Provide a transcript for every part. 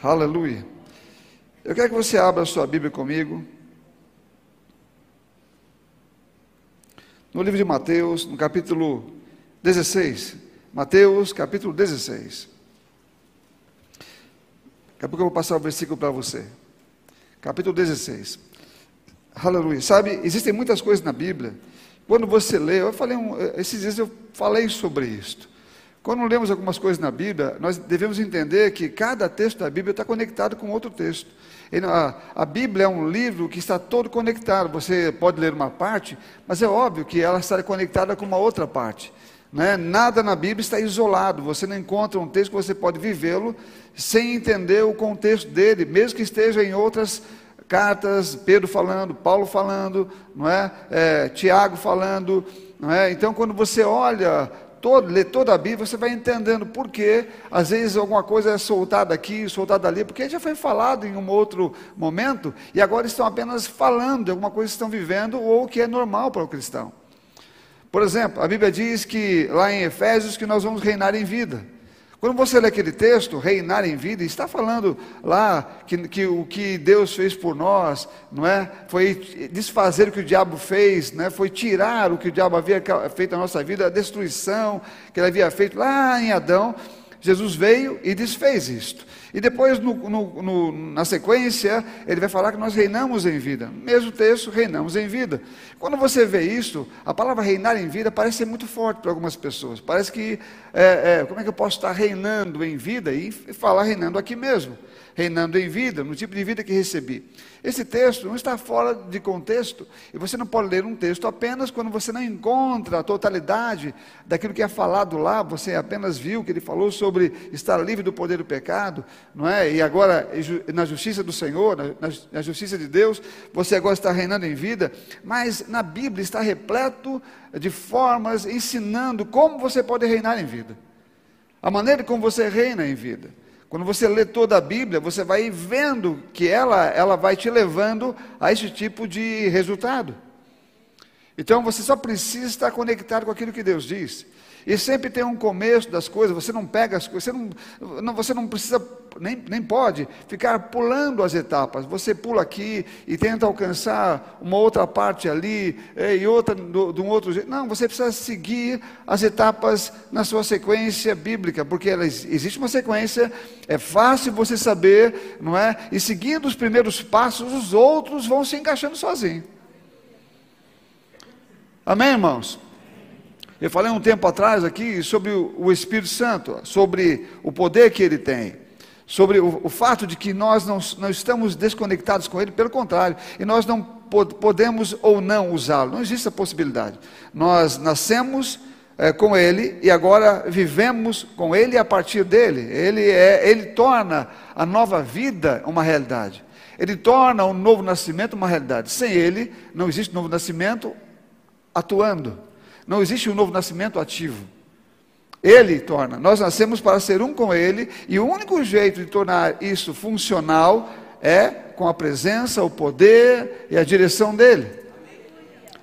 Aleluia. Eu quero que você abra a sua Bíblia comigo. No livro de Mateus, no capítulo 16. Mateus, capítulo 16. Daqui a pouco eu vou passar o versículo para você. Capítulo 16. Aleluia. Sabe, existem muitas coisas na Bíblia. Quando você lê, eu falei, um, esses dias eu falei sobre isto. Quando lemos algumas coisas na Bíblia, nós devemos entender que cada texto da Bíblia está conectado com outro texto. A, Bíblia é um livro que está todo conectado. Você pode ler uma parte, mas é óbvio que ela está conectada com uma outra parte. Né? Nada na Bíblia está isolado. Você não encontra um texto que você pode vivê-lo sem entender o contexto dele, mesmo que esteja em outras cartas, Pedro falando, Paulo falando, não é? é Tiago falando, não é? Então, quando você olha todo, lê toda a Bíblia, você vai entendendo por que, às vezes, alguma coisa é soltada aqui, soltada ali, porque já foi falado em um outro momento, e agora estão apenas falando de alguma coisa que estão vivendo, ou que é normal para o cristão. Por exemplo, a Bíblia diz que, lá em Efésios, que nós vamos reinar em vida. Quando você lê aquele texto, reinar em vida, está falando lá que, que, o que Deus fez por nós, não é? Foi desfazer o que o diabo fez, né? Foi tirar o que o diabo havia feito na nossa vida, a destruição que ele havia feito lá em Adão. Jesus veio e desfez isto. E depois, no, no, no, na sequência, ele vai falar que nós reinamos em vida. Mesmo texto, reinamos em vida. Quando você vê isso, a palavra reinar em vida parece ser muito forte para algumas pessoas. Parece que, é, é, como é que eu posso estar reinando em vida e falar reinando aqui mesmo? reinando em vida, no tipo de vida que recebi. Esse texto não está fora de contexto, e você não pode ler um texto apenas quando você não encontra a totalidade daquilo que é falado lá, você apenas viu que ele falou sobre estar livre do poder do pecado, não é? E agora, na justiça do Senhor, na, na justiça de Deus, você agora está reinando em vida, mas na Bíblia está repleto de formas ensinando como você pode reinar em vida. A maneira como você reina em vida. Quando você lê toda a Bíblia, você vai vendo que ela, ela vai te levando a esse tipo de resultado. Então você só precisa estar conectado com aquilo que Deus diz. E sempre tem um começo das coisas, você não pega as coisas, você não, não, você não precisa, nem, nem pode ficar pulando as etapas. Você pula aqui e tenta alcançar uma outra parte ali, e outra de um outro jeito. Não, você precisa seguir as etapas na sua sequência bíblica, porque ela, existe uma sequência, é fácil você saber, não é? E seguindo os primeiros passos, os outros vão se encaixando sozinhos. Amém, irmãos? Eu falei um tempo atrás aqui sobre o Espírito Santo, sobre o poder que ele tem, sobre o, o fato de que nós não, não, estamos desconectados com ele, pelo contrário, e nós não pod podemos ou não usá-lo, não existe a possibilidade. Nós nascemos é, com ele e agora vivemos com ele a partir dele. Ele, é, ele torna a nova vida uma realidade. Ele torna o novo nascimento uma realidade. Sem ele, não existe novo nascimento atuando. Não existe um novo nascimento ativo. Ele torna. Nós nascemos para ser um com Ele, e o único jeito de tornar isso funcional é com a presença, o poder e a direção dele.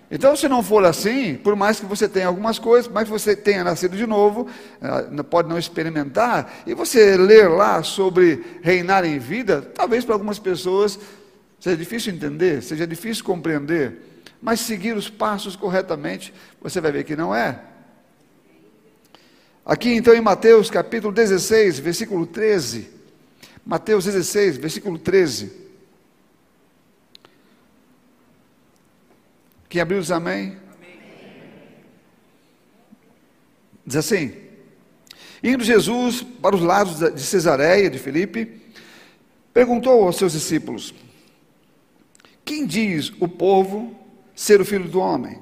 Então, se não for assim, por mais que você tenha algumas coisas, por mais que você tenha nascido de novo, eh, pode não experimentar, e você ler lá sobre reinar em vida, talvez para algumas pessoas seja difícil entender, seja difícil compreender mas seguir os passos corretamente, você vai ver que não é. Aqui então em Mateus capítulo 16, versículo 13. Mateus 16, versículo 13. Quem abriu os amém? Diz assim: Indo Jesus para os lados de Cesareia, de Filipe, perguntou aos seus discípulos: Quem diz o povo ser o filho do homem?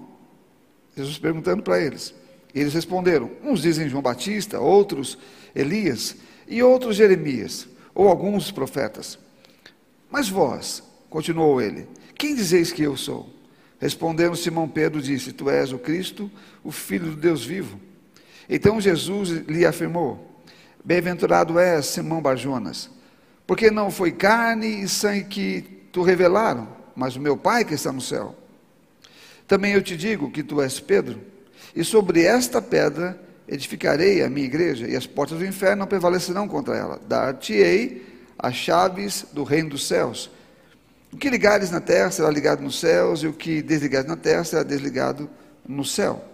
Jesus perguntando para eles. Eles responderam: uns dizem João Batista, outros Elias e outros Jeremias, ou alguns profetas. Mas vós, continuou ele, quem dizeis que eu sou? Respondendo Simão Pedro, disse: Tu és o Cristo, o Filho do Deus vivo. Então Jesus lhe afirmou: Bem-aventurado és, Simão Barjonas, porque não foi carne e sangue que tu revelaram, mas o meu Pai que está no céu. Também eu te digo que tu és Pedro, e sobre esta pedra edificarei a minha igreja, e as portas do inferno não prevalecerão contra ela. Dar-te-ei as chaves do reino dos céus. O que ligares na terra será ligado nos céus, e o que desligares na terra será desligado no céu.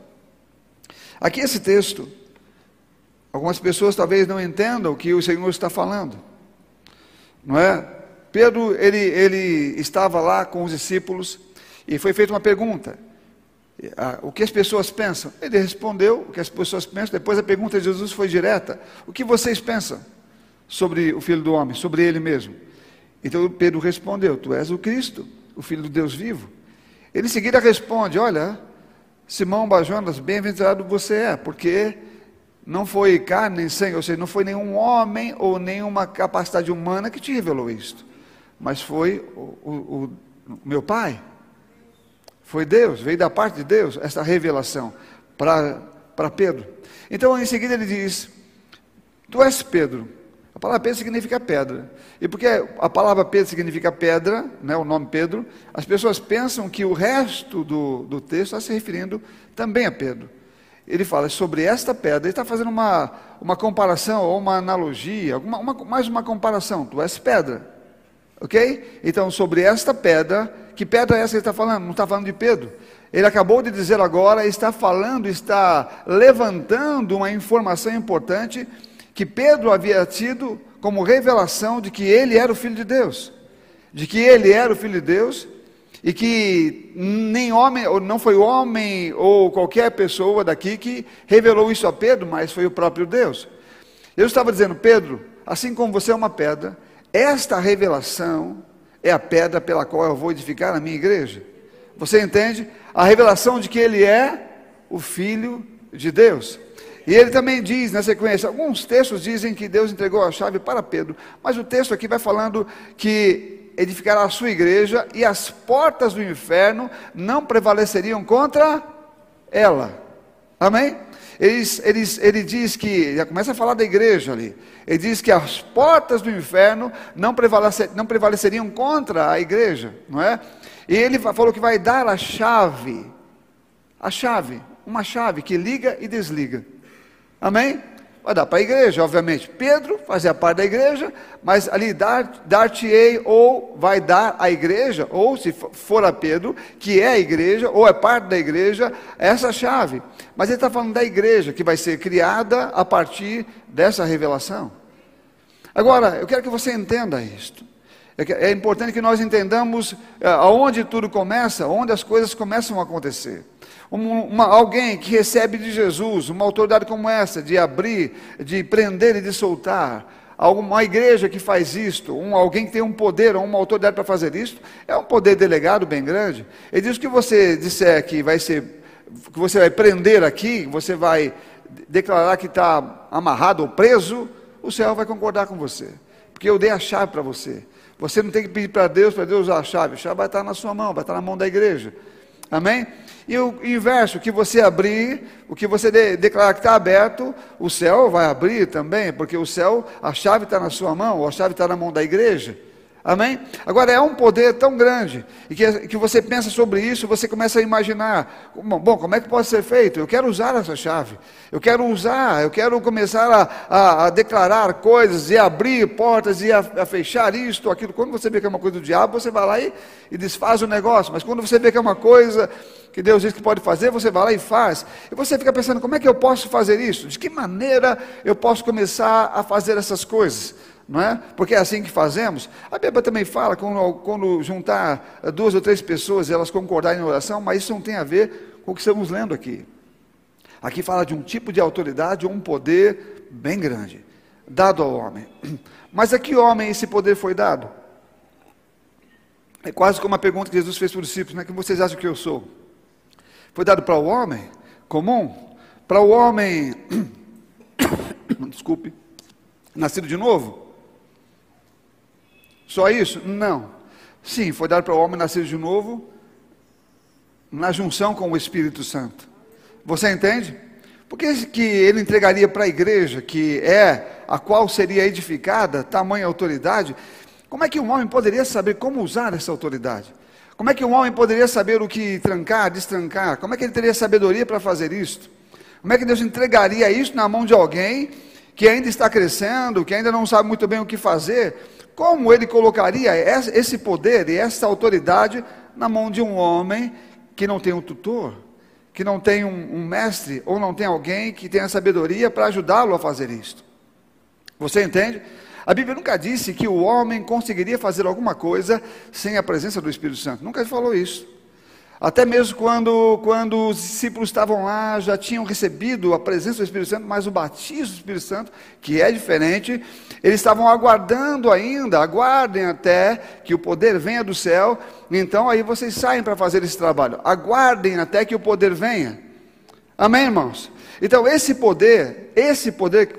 Aqui esse texto, algumas pessoas talvez não entendam o que o Senhor está falando. Não é? Pedro, ele, ele estava lá com os discípulos e foi feita uma pergunta. O que as pessoas pensam? Ele respondeu o que as pessoas pensam. Depois a pergunta de Jesus foi direta: O que vocês pensam sobre o Filho do Homem, sobre ele mesmo? Então Pedro respondeu: Tu és o Cristo, o Filho do Deus vivo. Ele em seguida responde: Olha, Simão Bajonas, bem-aventurado você é, porque não foi carne nem sangue, ou seja, não foi nenhum homem ou nenhuma capacidade humana que te revelou isto, mas foi o, o, o meu Pai. Foi Deus, veio da parte de Deus essa revelação para Pedro. Então, em seguida, ele diz: Tu és Pedro, a palavra Pedro significa pedra. E porque a palavra Pedro significa pedra, né, o nome Pedro, as pessoas pensam que o resto do, do texto está se referindo também a Pedro. Ele fala sobre esta pedra, ele está fazendo uma, uma comparação ou uma analogia, uma, mais uma comparação. Tu és pedra. Ok? Então, sobre esta pedra, que pedra é essa que ele está falando? Não está falando de Pedro. Ele acabou de dizer agora, está falando, está levantando uma informação importante que Pedro havia tido como revelação de que ele era o filho de Deus, de que ele era o filho de Deus e que nem homem, ou não foi homem ou qualquer pessoa daqui que revelou isso a Pedro, mas foi o próprio Deus. Eu estava dizendo, Pedro, assim como você é uma pedra, esta revelação é a pedra pela qual eu vou edificar a minha igreja. Você entende? A revelação de que ele é o filho de Deus. E ele também diz na sequência, alguns textos dizem que Deus entregou a chave para Pedro, mas o texto aqui vai falando que edificará a sua igreja e as portas do inferno não prevaleceriam contra ela. Amém? Ele, ele, ele diz que, já começa a falar da igreja ali, ele diz que as portas do inferno não, prevalecer, não prevaleceriam contra a igreja, não é? E ele falou que vai dar a chave, a chave, uma chave que liga e desliga. Amém? Vai dar para a igreja, obviamente. Pedro fazia parte da igreja, mas ali dar-te-ei, dar ou vai dar à igreja, ou se for a Pedro, que é a igreja, ou é parte da igreja, essa chave. Mas ele está falando da igreja, que vai ser criada a partir dessa revelação. Uma, eu quero que você entenda isto. É, é importante que nós entendamos eh, aonde tudo começa, onde as coisas começam a acontecer uma, alguém que recebe de Jesus uma autoridade como essa, de abrir, de prender e de soltar, uma igreja que faz isto, um, alguém que tem um poder ou uma autoridade para fazer isto, é um poder delegado bem grande. Ele diz que você disser que vai ser, que você vai prender aqui, você vai declarar que está amarrado ou preso, o céu vai concordar com você, porque eu dei a chave para você. Você não tem que pedir para Deus, para Deus usar a chave, a chave vai estar na sua mão, vai estar na mão da igreja. Amém? E o inverso, o que você abrir, o que você de, declarar que está aberto, o céu vai abrir também, porque o céu, a chave está na sua mão, a chave está na mão da igreja. Amém? Agora é um poder tão grande, e que, que você pensa sobre isso, você começa a imaginar, bom, como é que pode ser feito? Eu quero usar essa chave, eu quero usar, eu quero começar a, a, a declarar coisas, e abrir portas, e a, a, fechar isto, aquilo. Quando você vê que é uma coisa do diabo, você vai lá e, e desfaz o negócio, mas quando você vê que é uma coisa que Deus diz que pode fazer, você vai lá e faz. E você fica pensando, como é que eu posso fazer isso? De que maneira eu posso começar a fazer essas coisas? Não é? Porque é assim que fazemos. A Bíblia também fala quando, quando juntar duas ou três pessoas e elas concordarem em oração, mas isso não tem a ver com o que estamos lendo aqui. Aqui fala de um tipo de autoridade um poder bem grande, dado ao homem. Mas a que homem esse poder foi dado? É quase como a pergunta que Jesus fez para os discípulos, né? que vocês acham que eu sou? Foi dado para o homem comum? Para o homem, desculpe, nascido de novo? Só isso? Não. Sim, foi dado para o homem nascer de novo na junção com o Espírito Santo. Você entende? Por que, ele entregaria para a igreja, que é a qual seria edificada, tamanha autoridade? Como é que um homem poderia saber como usar essa autoridade? Como é que um homem poderia saber o que trancar, destrancar? Como é que ele teria sabedoria para fazer isto? Como é que Deus entregaria isso na mão de alguém que ainda está crescendo, que ainda não sabe muito bem o que fazer? Como ele colocaria esse poder e essa autoridade na mão de um homem que não tem um tutor, que não tem um, um mestre, ou não tem alguém que tenha sabedoria para ajudá-lo a fazer isto? Você entende? A Bíblia nunca disse que o homem conseguiria fazer alguma coisa sem a presença do Espírito Santo. Nunca falou isso. Até mesmo quando, quando os discípulos estavam lá, já tinham recebido a presença do Espírito Santo, mas o batismo do Espírito Santo, que é diferente, eles estavam aguardando ainda, aguardem até que o poder venha do céu, então aí vocês saem para fazer esse trabalho. Aguardem até que o poder venha. Amém, irmãos? Então, esse poder, esse poder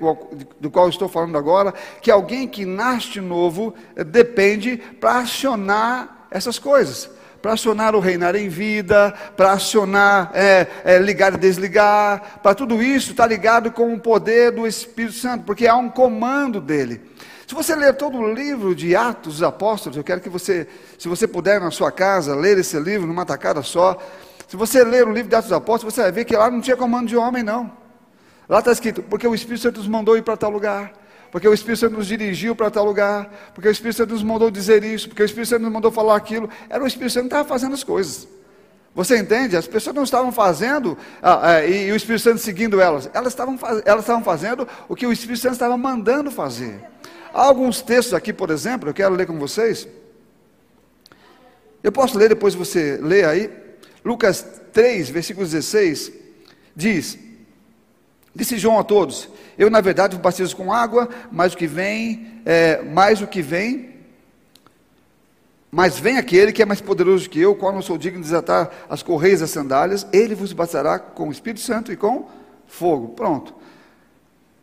do qual estou falando agora, que alguém que nasce novo depende para acionar essas coisas para acionar o reinar em vida, para acionar, é, é, ligar e desligar, para tudo isso está ligado com o poder do Espírito Santo, porque há um comando dele. Se você ler todo o livro de Atos dos Apóstolos, eu quero que você, se você puder na sua casa, ler esse livro numa tacada só. Se você ler o livro de Atos dos Apóstolos, você vai ver que lá não tinha comando de homem, não. Lá está escrito, porque o Espírito Santo nos mandou ir para tal lugar porque o Espírito Santo nos dirigiu para tal lugar, porque o Espírito Santo nos mandou dizer isso, porque o Espírito Santo nos mandou falar aquilo. Era o Espírito Santo que estava fazendo as coisas. Você entende? As pessoas não estavam fazendo ah, ah, e, e, o Espírito Santo seguindo elas. Elas estavam, elas estavam fazendo o que o Espírito Santo estava mandando fazer. Há alguns textos aqui, por exemplo, eu quero ler com vocês. Eu posso ler, depois você lê aí. Lucas 3, versículo 16, diz: Disse João a todos: Eu, na verdade, vos batizo com água, mas o que vem, é, mais o que vem, mas vem aquele que é mais poderoso que eu, qual não sou digno de desatar as correias das sandálias, ele vos batizará com o Espírito Santo e com fogo. Pronto.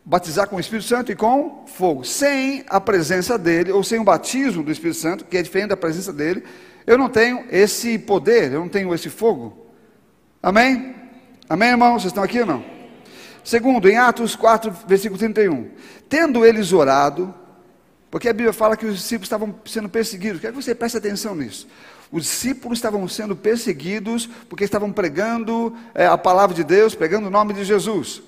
Batizar com o Espírito Santo e com fogo. Sem a presença dele, ou sem o batismo do Espírito Santo, que é diferente da presença dele, eu não tenho esse poder, eu não tenho esse fogo. Amém? Amém, irmãos? Vocês estão aqui ou não? Segundo, em Atos 4, versículo 31. Tendo eles orado, porque a Bíblia fala que os discípulos estavam sendo perseguidos, quero que você preste atenção nisso. Os discípulos estavam sendo perseguidos porque estavam pregando é, a palavra de Deus, pregando o nome de Jesus.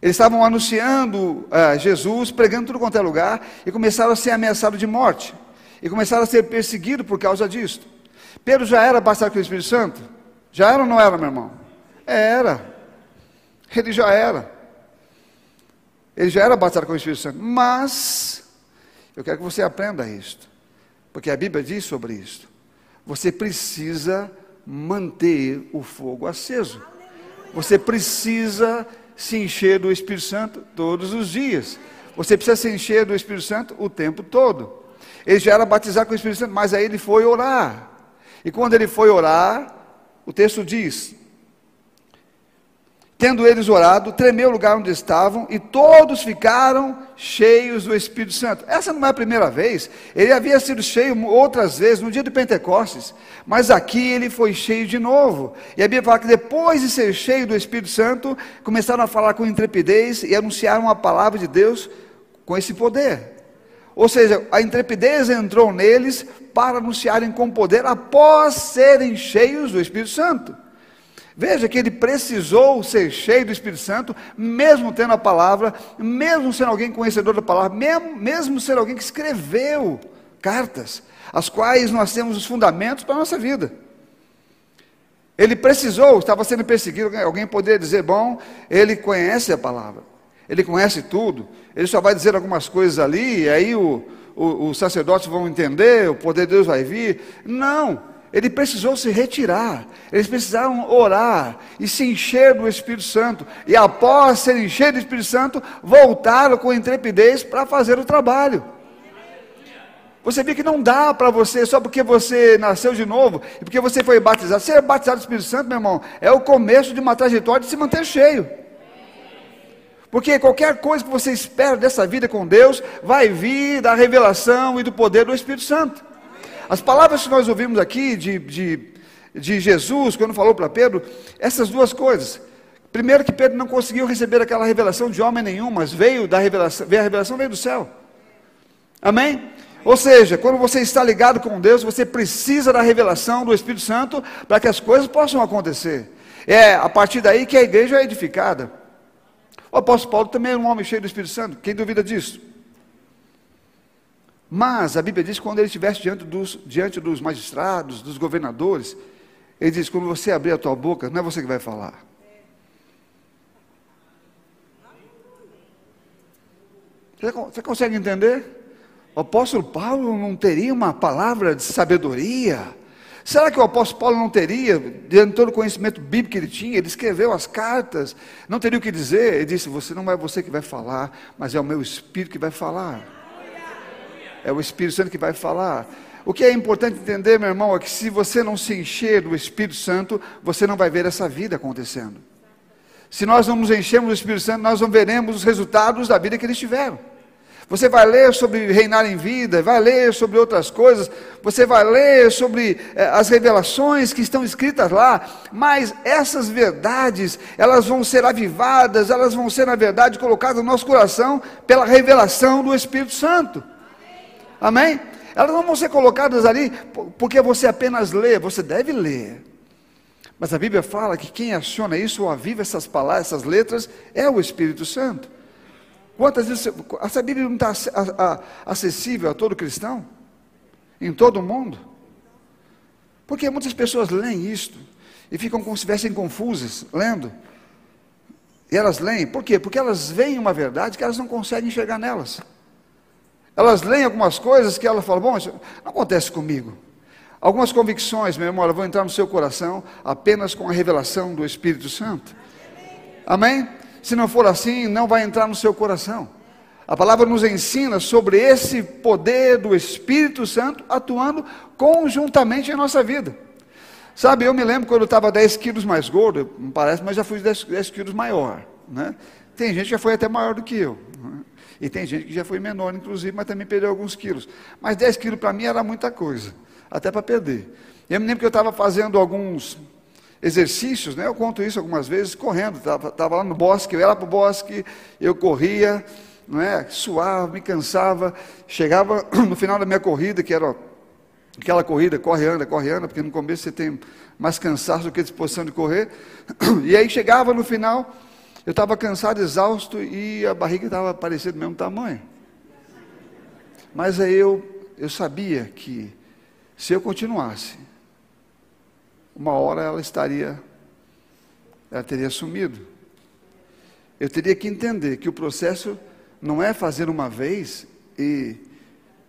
Eles estavam anunciando é, Jesus, pregando tudo quanto é lugar, e começaram a ser ameaçados de morte. E começaram a ser perseguidos por causa disso. Pedro já era batizado com o Espírito Santo? Já era ou não era, meu irmão? Era. Ele já era. Ele já era batizado com o Espírito Santo. Mas, eu quero que você aprenda isto. Porque a Bíblia diz sobre isto. Você precisa manter o fogo aceso. Você precisa se encher do Espírito Santo todos os dias. Você precisa se encher do Espírito Santo o tempo todo. Ele já era batizado com o Espírito Santo, mas aí ele foi orar. E quando ele foi orar, o texto diz: Tendo eles orado, tremeu o lugar onde estavam e todos ficaram cheios do Espírito Santo. Essa não é a primeira vez, ele havia sido cheio outras vezes no dia de Pentecostes, mas aqui ele foi cheio de novo. E a Bíblia fala que depois de ser cheio do Espírito Santo, começaram a falar com intrepidez e anunciaram a palavra de Deus com esse poder. Ou seja, a intrepidez entrou neles para anunciarem com poder após serem cheios do Espírito Santo. Veja que ele precisou ser cheio do Espírito Santo, mesmo tendo a palavra, mesmo sendo alguém conhecedor da palavra, mesmo, mesmo sendo alguém que escreveu cartas, as quais nós temos os fundamentos para a nossa vida. Ele precisou, estava sendo perseguido, alguém poderia dizer, bom, ele conhece a palavra, ele conhece tudo, ele só vai dizer algumas coisas ali, e aí o, o, os sacerdotes vão entender, o poder de Deus vai vir. Não, ele precisou se retirar, eles precisaram orar e se encher do Espírito Santo, e após ser encher do Espírito Santo, voltaram com intrepidez para fazer o trabalho. Você vê que não dá para você, só porque você nasceu de novo e porque você foi batizado. Ser batizado do Espírito Santo, meu irmão, é o começo de uma trajetória de se manter cheio. Porque qualquer coisa que você espera dessa vida com Deus vai vir da revelação e do poder do Espírito Santo. As palavras que nós ouvimos aqui de, de, de Jesus, quando falou para Pedro, essas duas coisas. Primeiro que Pedro não conseguiu receber aquela revelação de homem nenhum, mas veio da revelação, veio a revelação veio do céu. Amém? Ou seja, quando você está ligado com Deus, você precisa da revelação do Espírito Santo para que as coisas possam acontecer. É a partir daí que a igreja é edificada. O apóstolo Paulo também era um homem cheio do Espírito Santo, quem duvida disso? Mas a Bíblia diz que quando ele estivesse diante dos, diante dos magistrados, dos governadores, ele diz: quando você abrir a tua boca, não é você que vai falar. Você consegue entender? O apóstolo Paulo não teria uma palavra de sabedoria? Será que o apóstolo Paulo não teria, diante de todo o conhecimento bíblico que ele tinha, ele escreveu as cartas, não teria o que dizer? Ele disse: Você não é você que vai falar, mas é o meu Espírito que vai falar. É o Espírito Santo que vai falar. O que é importante entender, meu irmão, é que se você não se encher do Espírito Santo, você não vai ver essa vida acontecendo. Se nós não nos enchermos do Espírito Santo, nós não veremos os resultados da vida que eles tiveram. Você vai ler sobre reinar em vida, vai ler sobre outras coisas, você vai ler sobre eh, as revelações que estão escritas lá, mas essas verdades, elas vão ser avivadas, elas vão ser, na verdade, colocadas no nosso coração pela revelação do Espírito Santo. Amém? Elas não vão ser colocadas ali porque você apenas lê, você deve ler. Mas a Bíblia fala que quem aciona isso ou aviva essas palavras, essas letras, é o Espírito Santo. Quantas vezes essa Bíblia não está acessível a todo cristão? Em todo o mundo? Porque muitas pessoas leem isto e ficam como se estivessem confusas, lendo. E elas leem, por quê? Porque elas veem uma verdade que elas não conseguem enxergar nelas. Elas leem algumas coisas que elas falam, bom, isso não acontece comigo. Algumas convicções, meu irmão, vão entrar no seu coração apenas com a revelação do Espírito Santo. Amém? Se não for assim, não vai entrar no seu coração. A palavra nos ensina sobre esse poder do Espírito Santo atuando conjuntamente em nossa vida. Sabe, eu me lembro quando eu estava 10 quilos mais gordo, não parece, mas já fui 10, 10 quilos maior. Né? Tem gente que já foi até maior do que eu. E tem gente que já foi menor, inclusive, mas também perdeu alguns quilos. Mas 10 quilos para mim era muita coisa, até para perder. Eu me lembro que eu estava fazendo alguns exercícios, né? Eu conto isso algumas vezes correndo. Estava lá no bosque, eu ia para o bosque, eu corria, não é? suava, me cansava. Chegava no final da minha corrida, que era aquela corrida, corre, anda, corre, anda, porque no começo você tem mais cansaço do que disposição de correr. E aí chegava no final, eu estava cansado, exausto e a barriga estava parecendo do mesmo tamanho. Mas aí eu, eu sabia que se eu continuasse, uma hora ela estaria, ela teria sumido. Eu teria que entender que o processo não é fazer uma vez e,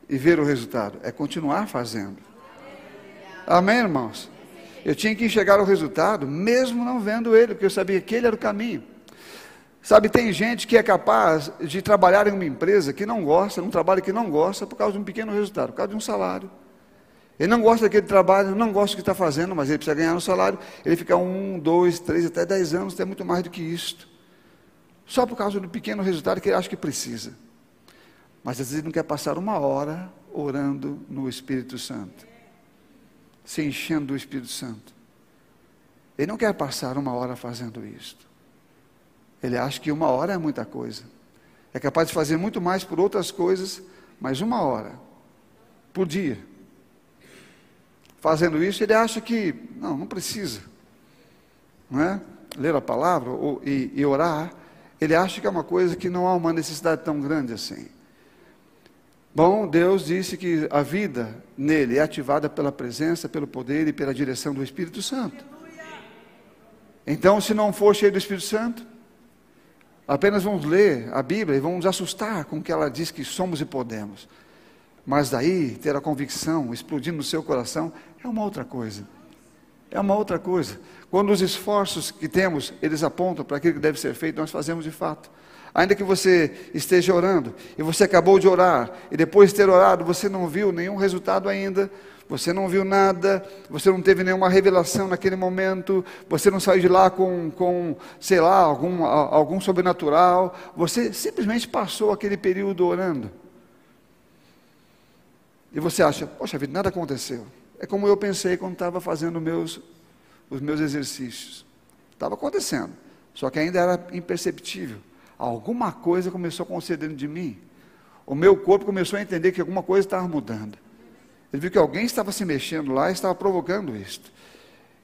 e ver o resultado, é continuar fazendo. Amém, irmãos? Eu tinha que enxergar o resultado, mesmo não vendo ele, porque eu sabia que ele era o caminho. Sabe, tem gente que é capaz de trabalhar em uma empresa que não gosta, num trabalho que não gosta, por causa de um pequeno resultado, por causa de um salário. Ele não gosta daquele trabalho, não gosta do que está fazendo, mas ele precisa ganhar um salário. Ele fica um, dois, três, até dez anos, tem muito mais do que isto. Só por causa do pequeno resultado que ele acha que precisa. Mas às vezes ele não quer passar uma hora orando no Espírito Santo, se enchendo do Espírito Santo. Ele não quer passar uma hora fazendo isto. Ele acha que uma hora é muita coisa. É capaz de fazer muito mais por outras coisas, mas uma hora por dia fazendo isso, ele acha que, não, não precisa. Não é? Ler a palavra ou, e, e orar, ele acha que é uma coisa que não há uma necessidade tão grande assim. Bom, Deus disse que a vida nele é ativada pela presença, pelo poder e pela direção do Espírito Santo. Então, se não for cheio do Espírito Santo, apenas vamos ler a Bíblia e vamos nos assustar com o que ela diz que somos e podemos. Mas daí ter a convicção explodindo no seu coração é uma outra coisa. É uma outra coisa. Quando os esforços que temos, eles apontam para aquilo que deve ser feito, nós fazemos de fato. Ainda que você esteja orando, e você acabou de orar, e depois de ter orado, você não viu nenhum resultado ainda, você não viu nada, você não teve nenhuma revelação naquele momento, você não saiu de lá com, com sei lá, algum, algum sobrenatural, você simplesmente passou aquele período orando. E você acha, poxa vida, nada aconteceu. É como eu pensei quando estava fazendo meus, os meus exercícios. Estava acontecendo, só que ainda era imperceptível. Alguma coisa começou a conceder de mim. O meu corpo começou a entender que alguma coisa estava mudando. Ele viu que alguém estava se mexendo lá e estava provocando isto.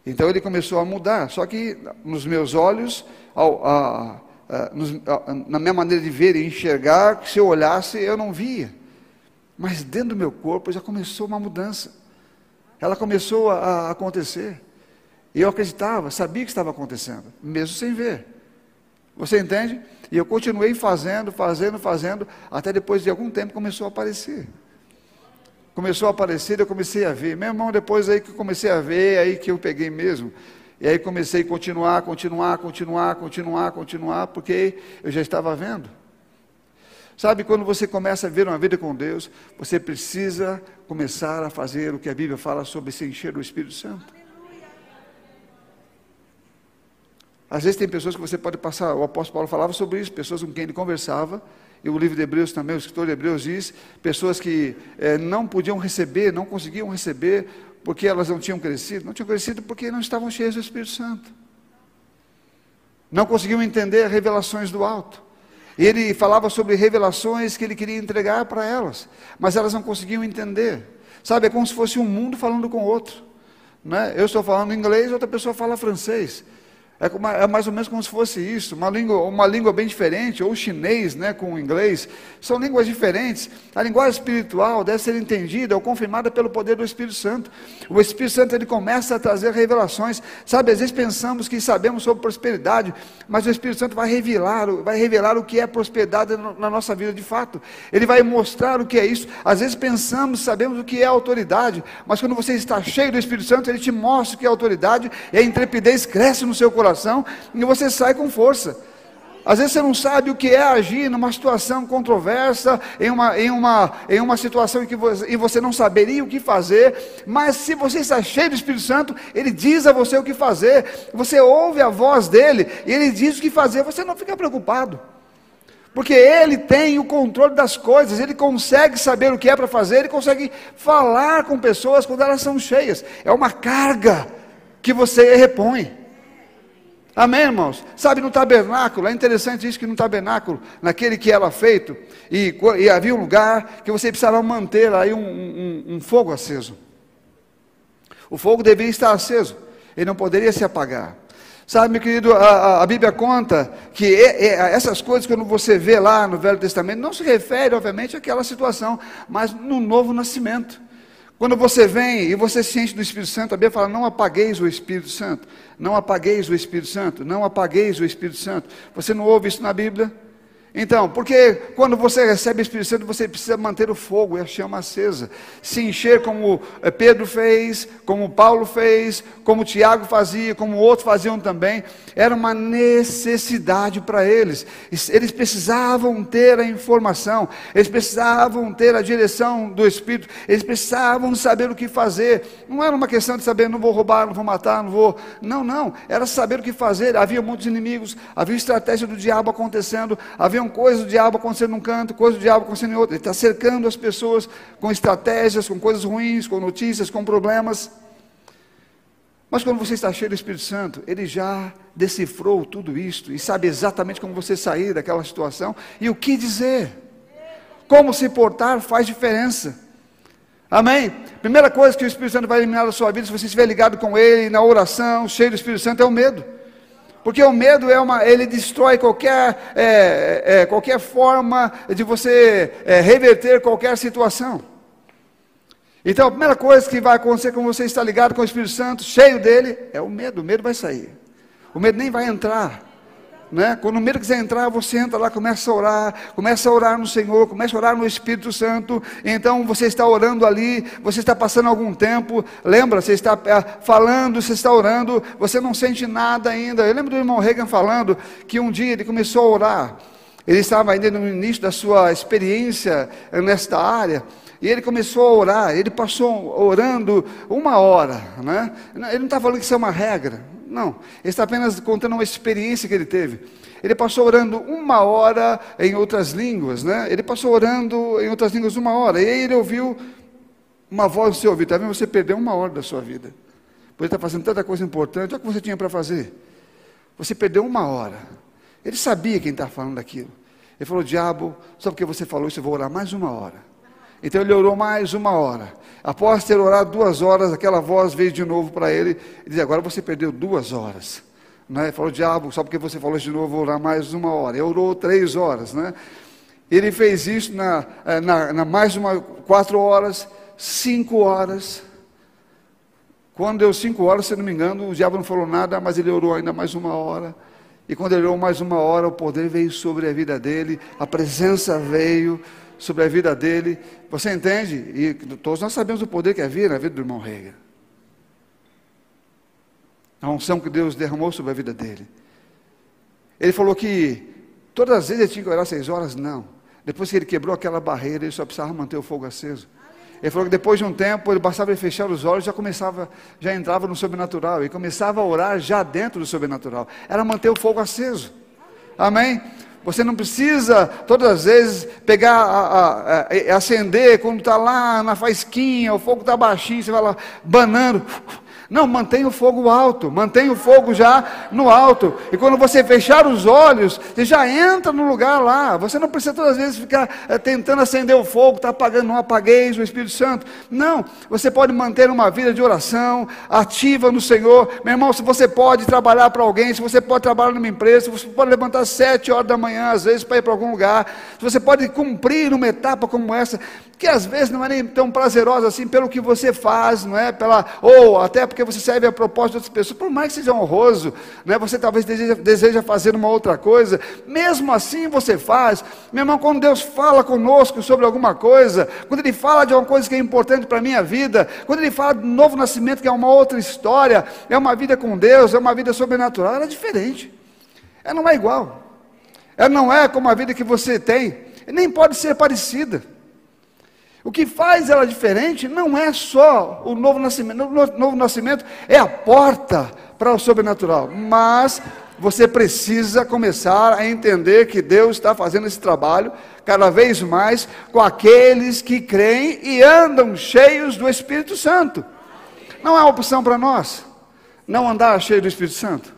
Então ele começou a mudar. Só que nos meus olhos, ao, a, a, nos, a, na minha maneira de ver e enxergar, se eu olhasse, eu não via. Mas dentro do meu corpo já começou uma mudança. Ela começou a, acontecer. E eu acreditava, sabia que estava acontecendo, mesmo sem ver. Você entende? E eu continuei fazendo, fazendo, fazendo, até depois de algum tempo começou a aparecer. Começou a aparecer, eu comecei a ver. Meu irmão, depois aí que eu comecei a ver, aí que eu peguei mesmo. E aí comecei a continuar, continuar, continuar, continuar, continuar, porque eu já estava vendo. Sabe, quando você começa a ver uma vida com Deus, você precisa começar a fazer o que a Bíblia fala sobre se encher do Espírito Santo. Às vezes tem pessoas que você pode passar, o apóstolo Paulo falava sobre isso, pessoas com quem ele conversava, e o livro de Hebreus também, o escritor de Hebreus diz, pessoas que é, não podiam receber, não conseguiam receber, porque elas não tinham crescido, não tinham crescido porque não estavam cheias do Espírito Santo. Não conseguiam entender revelações do alto. Ele falava sobre revelações que ele queria entregar para elas, mas elas não conseguiam entender. Sabe, é como se fosse um mundo falando com outro. Né? Eu estou falando inglês, outra pessoa fala francês. É, é, mais ou menos como se fosse isso, uma língua, uma língua bem diferente, ou chinês né, com o inglês, são línguas diferentes. A linguagem espiritual deve ser entendida ou confirmada pelo poder do Espírito Santo. O Espírito Santo ele começa a trazer revelações. Sabe, às vezes pensamos que sabemos sobre prosperidade, mas o Espírito Santo vai revelar, vai revelar o que é prosperidade na nossa vida de fato. Ele vai mostrar o que é isso. Às vezes pensamos, sabemos o que é autoridade, mas quando você está cheio do Espírito Santo, ele te mostra o que é autoridade e a intrepidez cresce no seu coração e você sai com força. Às vezes você não sabe o que é agir numa situação controversa, em uma, em uma, em uma situação em que você, você não saberia o que fazer, mas se você está cheio do Espírito Santo, Ele diz a você o que fazer, você ouve a voz dele, e Ele diz o que fazer, você não fica preocupado. Porque ele tem o controle das coisas, ele consegue saber o que é para fazer, ele consegue falar com pessoas quando elas são cheias. É uma carga que você repõe. Amém, irmãos? Sabe, no tabernáculo, é interessante isso que no tabernáculo, naquele que era feito, e, e havia um lugar que você precisava manter aí um, um, um fogo aceso. O fogo deveria estar aceso, ele não poderia se apagar. Sabe, meu querido, a, a Bíblia conta que essas coisas, quando você vê lá no Velho Testamento, não se refere, obviamente, àquela situação, mas no novo nascimento. Quando você vem e você se enche do Espírito Santo, a Bíblia fala: não apagueis o Espírito Santo, não apagueis o Espírito Santo, não apagueis o Espírito Santo. Você não ouve isso na Bíblia? Então, porque quando você recebe o Espírito Santo, você precisa manter o fogo e a chama acesa. Se encher como eh, Pedro fez, como Paulo fez, como Tiago fazia, como outros faziam também. Era uma necessidade para eles. Eles precisavam ter a informação, eles precisavam ter a direção do Espírito, eles precisavam saber o que fazer. Não era uma questão de saber, não vou roubar, não vou matar, não vou. Não, não. Era saber o que fazer. Havia muitos inimigos, havia estratégia do diabo acontecendo, havia coisas do diabo acontecendo num canto, coisas do diabo acontecendo em outro. Ele está cercando as pessoas com estratégias, com coisas ruins, com notícias, com problemas. Mas quando você está cheio do Espírito Santo, ele já decifrou tudo isto e sabe exatamente como você sair daquela situação e o que dizer. Como se portar faz diferença. Amém? Primeira coisa que o Espírito Santo vai eliminar da sua vida, se você estiver ligado com Ele, na oração, cheio do Espírito Santo, é o medo. Porque o medo é uma, ele destrói qualquer, é, é, qualquer forma de você é, reverter qualquer situação. Então a primeira coisa que vai acontecer quando você está ligado com o Espírito Santo, cheio dele, é o medo. O medo vai sair. O medo nem vai entrar. Né? Quando o medo quiser entrar, você entra lá, começa a orar, começa a orar no Senhor, começa a orar no Espírito Santo. Então você está orando ali, você está passando algum tempo, lembra, você está é, falando, você está orando, você não sente nada ainda. Eu lembro do irmão Reagan falando que um dia ele começou a orar. Ele estava ainda no início da sua experiência nesta área. E ele começou a orar, ele passou orando uma hora, né? Ele não está falando que isso é uma regra, não, ele está apenas contando uma experiência que ele teve. Ele passou orando uma hora em outras línguas, né? Ele passou orando em outras línguas uma hora. E aí ele ouviu uma voz no seu ouvido. Está vendo? Você perdeu uma hora da sua vida. Por estar fazendo tanta coisa importante. Olha o que você tinha para fazer. Você perdeu uma hora. Ele sabia quem estava falando daquilo. Ele falou: Diabo, só porque você falou isso, eu vou orar mais uma hora. Então ele orou mais uma hora. Após ter orado duas horas, aquela voz veio de novo para ele e disse: Agora você perdeu duas horas. Né? Falou: Diabo, só porque você falou de novo, vou orar mais uma hora. Ele orou três horas. Né? Ele fez isso na, eh, na, na mais uma, quatro horas, cinco horas. Quando deu cinco horas, se não me engano, o diabo não falou nada, mas ele orou ainda mais uma hora. E quando ele orou mais uma hora, o poder veio sobre a vida dele, a presença veio sobre a vida dele. Você entende? E todos nós sabemos o poder que havia na vida do irmão Rega. A unção que Deus derramou sobre a vida dele. Ele falou que todas as vezes ele tinha que orar seis horas, não. Depois que ele quebrou aquela barreira, ele só precisava manter o fogo aceso. Ele falou que depois de um tempo, ele bastava ele fechar os olhos, já começava, já entrava no sobrenatural, e começava a orar já dentro do sobrenatural. Era manter o fogo aceso. Amém? Você não precisa, todas as vezes, pegar, a, a, a, acender quando está lá na faisquinha, o fogo está baixinho, você vai lá banando. Não, mantenha o fogo alto, mantenha o fogo já no alto. E quando você fechar os olhos, você já entra no lugar lá. Você não precisa todas as vezes ficar é, tentando acender o fogo, está apagando, não apagueis o Espírito Santo. Não, você pode manter uma vida de oração ativa no Senhor. Meu irmão, se você pode trabalhar para alguém, se você pode trabalhar numa empresa, se você pode levantar sete horas da manhã, às vezes, para ir para algum lugar, se você pode cumprir uma etapa como essa, que às vezes não é nem tão prazerosa assim pelo que você faz, não é? Pela, ou até porque você serve a propósito de outras pessoas, por mais que seja honroso, não é? Você talvez deseja, deseja fazer uma outra coisa, mesmo assim você faz. Meu irmão, quando Deus fala conosco sobre alguma coisa, quando Ele fala de uma coisa que é importante para a minha vida, quando Ele fala do novo nascimento, que é uma outra história, é uma vida com Deus, é uma vida sobrenatural, ela é diferente. Ela não é igual. Ela não é como a vida que você tem, nem pode ser parecida. O que faz ela diferente não é só o novo nascimento, o novo nascimento é a porta para o sobrenatural, mas você precisa começar a entender que Deus está fazendo esse trabalho cada vez mais com aqueles que creem e andam cheios do Espírito Santo. Não é opção para nós não andar cheio do Espírito Santo.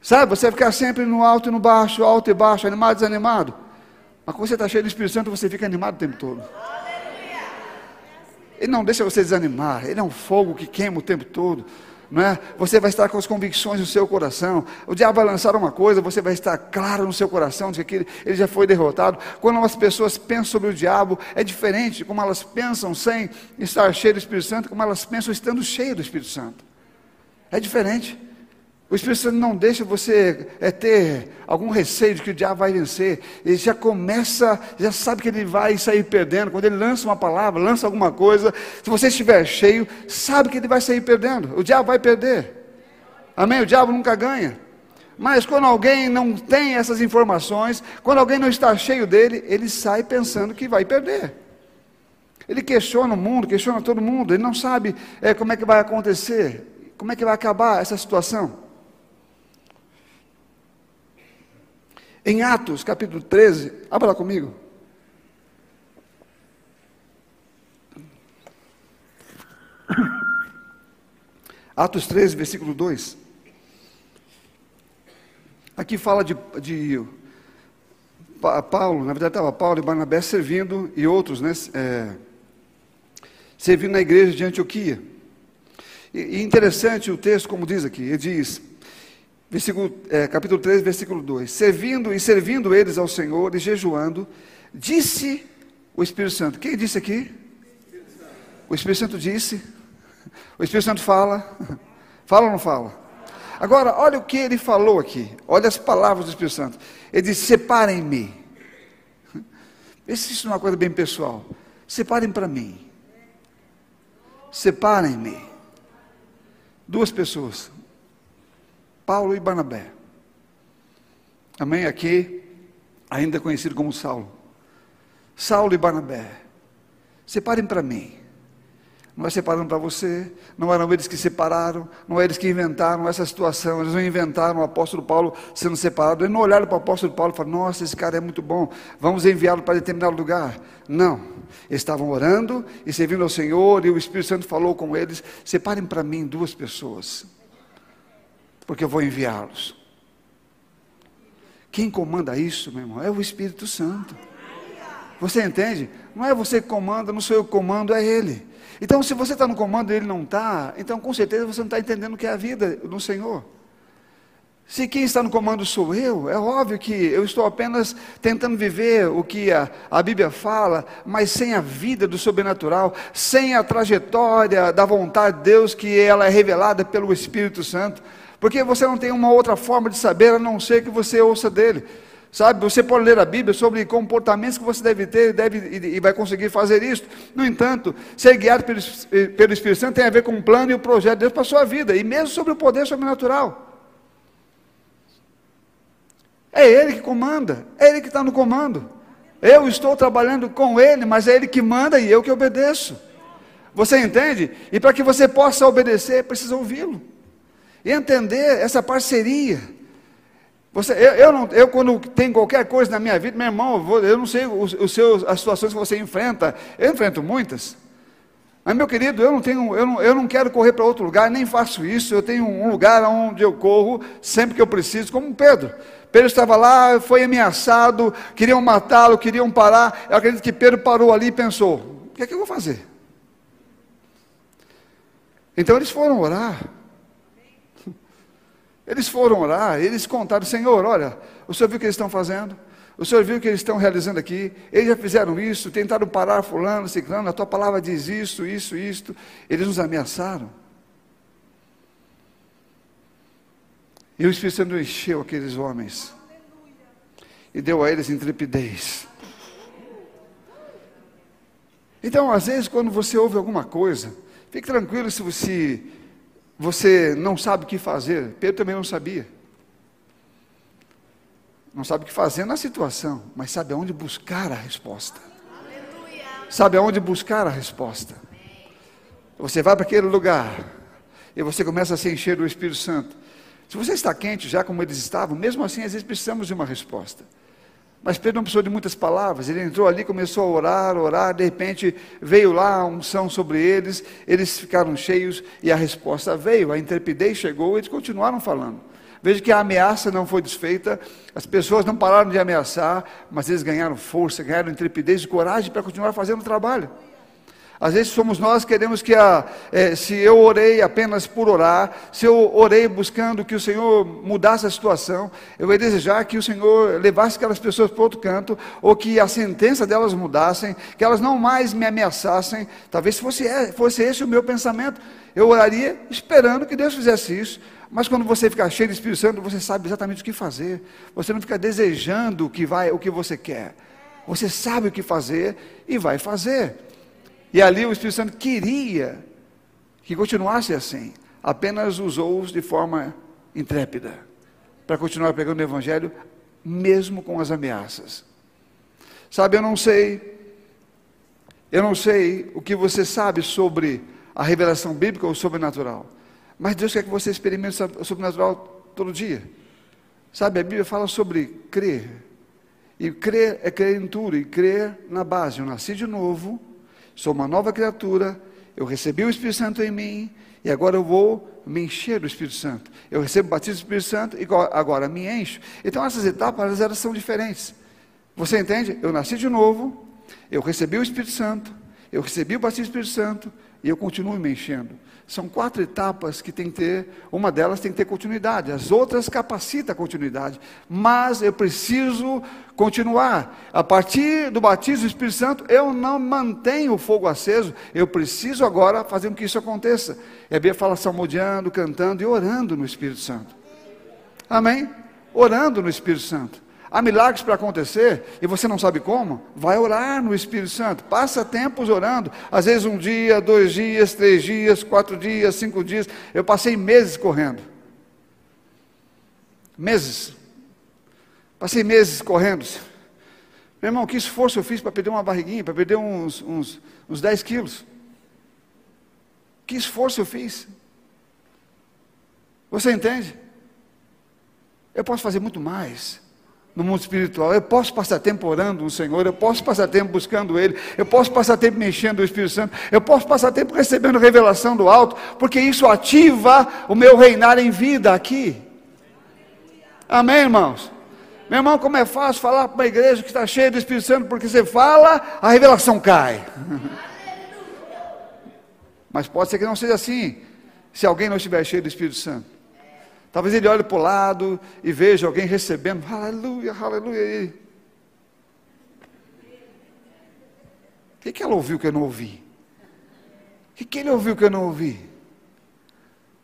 Sabe, você ficar sempre no alto e no baixo, alto e baixo, animado e desanimado. Mas quando você está cheio do Espírito Santo, você fica animado o tempo todo. Ele não deixa você desanimar, ele é um fogo que queima o tempo todo. Não é? Você vai estar com as convicções no seu coração. O diabo vai lançar uma coisa, você vai estar claro no seu coração de que ele, já foi derrotado. Quando as pessoas pensam sobre o diabo, é diferente como elas pensam sem estar cheio do Espírito Santo, como elas pensam estando cheio do Espírito Santo. É diferente. O Espírito Santo não deixa você é, ter algum receio de que o diabo vai vencer. Ele já começa, já sabe que ele vai sair perdendo. Quando ele lança uma palavra, lança alguma coisa, se você estiver cheio, sabe que ele vai sair perdendo. O diabo vai perder. Amém? O diabo nunca ganha. Mas quando alguém não tem essas informações, quando alguém não está cheio dele, ele sai pensando que vai perder. Ele questiona o mundo, questiona todo mundo, ele não sabe é, como é que vai acontecer, como é que vai acabar essa situação. Em Atos, capítulo 13, abra lá comigo. Atos 13, versículo 2. Aqui fala de, de Paulo, na verdade estava Paulo e Barnabé servindo, e outros, né, é, servindo na igreja de Antioquia. E, e interessante o texto, como diz aqui, ele diz: versículo, é, capítulo 3, versículo 2: Servindo e servindo eles ao Senhor e jejuando, disse o Espírito Santo. Quem disse aqui? O Espírito Santo disse. O Espírito Santo fala. Fala ou não fala? Agora, olha o que ele falou aqui. Olha as palavras do Espírito Santo. Ele disse: Separem-me. Isso é uma coisa bem pessoal. Separem para mim. Separem-me. Duas pessoas. Paulo e Barnabé. Amém? Aqui, ainda conhecido como Saulo. Saulo e Barnabé. Separem para mim. Não é separando para você, não eram eles que separaram, não é eles que inventaram essa situação, eles não inventaram o apóstolo Paulo sendo separado, eles não olharam para o apóstolo Paulo e falaram, nossa, esse cara é muito bom, vamos enviá-lo para determinado lugar. Não, eles estavam orando e servindo ao Senhor, e o Espírito Santo falou com eles, separem para mim duas pessoas, porque eu vou enviá-los. Quem comanda isso, meu irmão, é o Espírito Santo. Você entende? Não é você que comanda, não sou eu que comando, é Ele. Então, se você está no comando e Ele não está, então com certeza você não está entendendo o que é a vida no Senhor. Se quem está no comando sou eu, é óbvio que eu estou apenas tentando viver o que a, a, Bíblia fala, mas sem a vida do sobrenatural, sem a trajetória da vontade de Deus, que ela é revelada pelo Espírito Santo. Porque você não tem uma outra forma de saber a não ser que você ouça dele. Sabe, você pode ler a Bíblia sobre comportamentos que você deve ter deve, e, e vai conseguir fazer isso. No entanto, ser guiado pelo, pelo Espírito Santo tem a ver com o plano e o projeto de Deus para a sua vida, e mesmo sobre o poder sobrenatural. É Ele que comanda, é Ele que está no comando. Eu estou trabalhando com Ele, mas é Ele que manda e eu que obedeço. Você entende? E para que você possa obedecer, precisa ouvi-lo. Entender essa parceria. Você, eu, eu, não, eu, quando tem qualquer coisa na minha vida, meu irmão, eu, vou, eu não sei os, os, seus, as situações que você enfrenta, eu enfrento muitas. Mas, meu querido, eu não, tenho, eu não, eu não quero correr para outro lugar, nem faço isso. Eu tenho um lugar onde eu corro sempre que eu preciso, como Pedro. Pedro estava lá, foi ameaçado, queriam matá-lo, queriam parar. Eu acredito que Pedro parou ali e pensou: o que é que eu vou fazer? Então eles foram orar. Eles foram orar, eles contaram, Senhor, olha, o Senhor viu o que eles estão fazendo? O Senhor viu o que eles estão realizando aqui? Eles já fizeram isso, tentaram parar fulano, ciclano, a tua palavra diz isso, isso, isto. Eles nos ameaçaram. E o Espírito Santo encheu aqueles homens. E deu a eles intrepidez. Então, às vezes, quando você ouve alguma coisa, fique tranquilo se você você não sabe o que fazer. Pedro também não sabia. Não sabe o que fazer na situação, mas sabe aonde buscar a resposta. Aleluia. Sabe aonde buscar a resposta. Você vai para aquele lugar e você começa a se encher do Espírito Santo. Se você está quente, já como eles estavam, mesmo assim, às vezes precisamos de uma resposta. Mas Pedro não precisou de muitas palavras, ele entrou ali, começou a orar, orar, de repente veio lá a unção sobre eles, eles ficaram cheios e a resposta veio, a intrepidez chegou, eles continuaram falando. Veja que a ameaça não foi desfeita, as pessoas não pararam de ameaçar, mas eles ganharam força, ganharam intrepidez e coragem para continuar fazendo o trabalho. Às vezes somos nós que queremos que a, é, se eu orei apenas por orar, se eu orei buscando que o Senhor mudasse a situação, eu ia desejar que o Senhor levasse aquelas pessoas para outro canto, ou que a sentença delas mudassem, que elas não mais me ameaçassem. Talvez fosse, fosse esse o meu pensamento. Eu oraria esperando que Deus fizesse isso. Mas quando você ficar cheio do Espírito Santo, você sabe exatamente o que fazer. Você não fica desejando o que vai, o que você quer. Você sabe o que fazer e vai fazer. E ali o Espírito Santo queria que continuasse assim, apenas usou-os de forma intrépida, para continuar pregando o Evangelho, mesmo com as ameaças. Sabe, eu não sei, eu não sei o que você sabe sobre a revelação bíblica ou sobrenatural, mas Deus quer que você experimente o sobrenatural todo dia. Sabe, a Bíblia fala sobre crer, e crer é crer em tudo, e crer na base. Eu nasci de novo, sou uma nova criatura, eu recebi o Espírito Santo em mim, e agora eu vou me encher do Espírito Santo. Eu recebo o batismo do Espírito Santo e agora me encho. Então essas etapas elas são diferentes. Você entende? Eu nasci de novo, eu recebi o Espírito Santo, eu recebi o batismo do Espírito Santo e eu continuo me enchendo. São quatro etapas que tem que ter, uma delas tem que ter continuidade, as outras capacita a continuidade, mas eu preciso continuar. A partir do batismo do Espírito Santo, eu não mantenho o fogo aceso, eu preciso agora fazer com que isso aconteça. E a Bíblia fala salmodiando, cantando e orando no Espírito Santo. Amém? Orando no Espírito Santo. Há milagres para acontecer e você não sabe como? Vai orar no Espírito Santo. Passa tempos orando. Às vezes um dia, dois dias, três dias, quatro dias, cinco dias. Eu passei meses correndo. Meses. Passei meses correndo. Meu irmão, que esforço eu fiz para perder uma barriguinha, para perder uns, uns, uns 10 quilos. Que esforço eu fiz. Você entende? Eu posso fazer muito mais no mundo espiritual. Eu posso passar tempo orando no Senhor, eu posso passar tempo buscando Ele, eu posso passar tempo mexendo o Espírito Santo, eu posso passar tempo recebendo revelação do alto, porque isso ativa o meu reinar em vida aqui. Amém, irmãos? Meu irmão, como é fácil falar para uma igreja que está cheia do Espírito Santo, porque você fala, a revelação cai. Mas pode ser que não seja assim, se alguém não estiver cheio do Espírito Santo. Talvez ele olhe para o lado e veja alguém recebendo, aleluia, aleluia. O que, que ela ouviu que eu não ouvi? O que, que ele ouviu que eu não ouvi?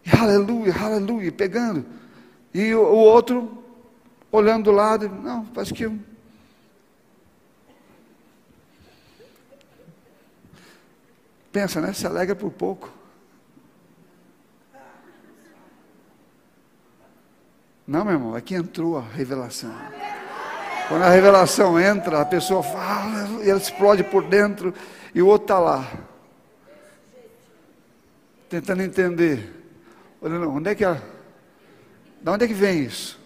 E, aleluia, aleluia, pegando. E o, o outro olhando do lado, não, acho que. Pensa, né? Se alegra por pouco. Não, meu irmão, aqui entrou a revelação. Quando a revelação entra, a pessoa fala, e ela explode por dentro, e o outro está lá, tentando entender. Olha, onde é que é? Da onde é que vem isso?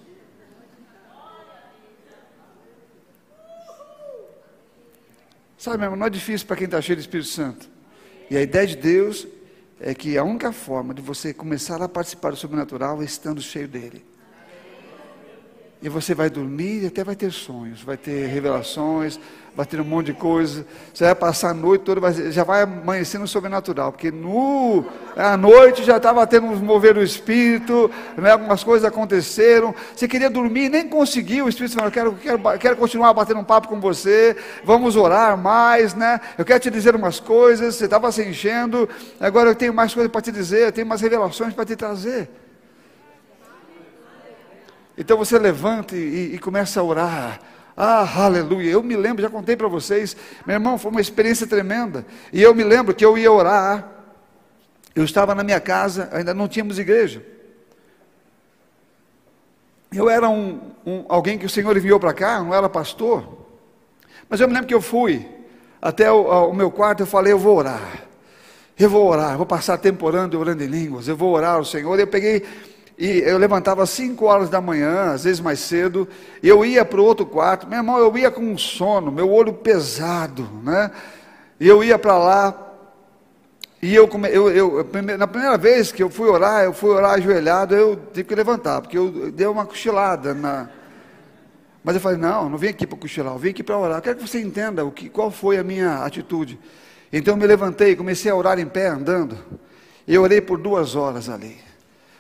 Sabe, meu irmão, não é difícil para quem está cheio do Espírito Santo. E a ideia de Deus é que a única forma de você começar a participar do sobrenatural é estando cheio dele. E você vai dormir e até vai ter sonhos, vai ter revelações, vai ter um monte de coisa. Você vai passar a noite toda, já vai amanhecer no sobrenatural, porque no, à noite já estava tendo um mover do Espírito, né, algumas coisas aconteceram. Você queria dormir, nem conseguiu. O Espírito falou: quero, quero, quero continuar batendo um papo com você, vamos orar mais, né? Eu quero te dizer umas coisas. Você estava se enchendo, agora eu tenho mais coisas para te dizer, eu tenho mais revelações para te trazer. Então você levanta e, e começa a orar. Ah, aleluia. Eu me lembro, já contei para vocês, meu irmão, foi uma experiência tremenda. E eu me lembro que eu ia orar. Eu estava na minha casa, ainda não tínhamos igreja. Eu era um, um alguém que o Senhor enviou para cá, não era pastor. Mas eu me lembro que eu fui até o, o meu quarto, eu falei, eu vou orar. Eu vou orar, vou passar tempo orando, orando em línguas, eu vou orar ao Senhor. Eu peguei e eu levantava às 5 horas da manhã, às vezes mais cedo, e eu ia para o outro quarto, meu irmão, eu ia com sono, meu olho pesado, né? E eu ia para lá, e eu, eu, eu, na primeira vez que eu fui orar, eu fui orar ajoelhado, eu tive que levantar, porque eu dei uma cochilada na. Mas eu falei, não, não vim aqui para cochilar, eu vim aqui para orar. Eu quero que você entenda o que, qual foi a minha atitude. Então eu me levantei, comecei a orar em pé, andando. E eu orei por duas horas ali.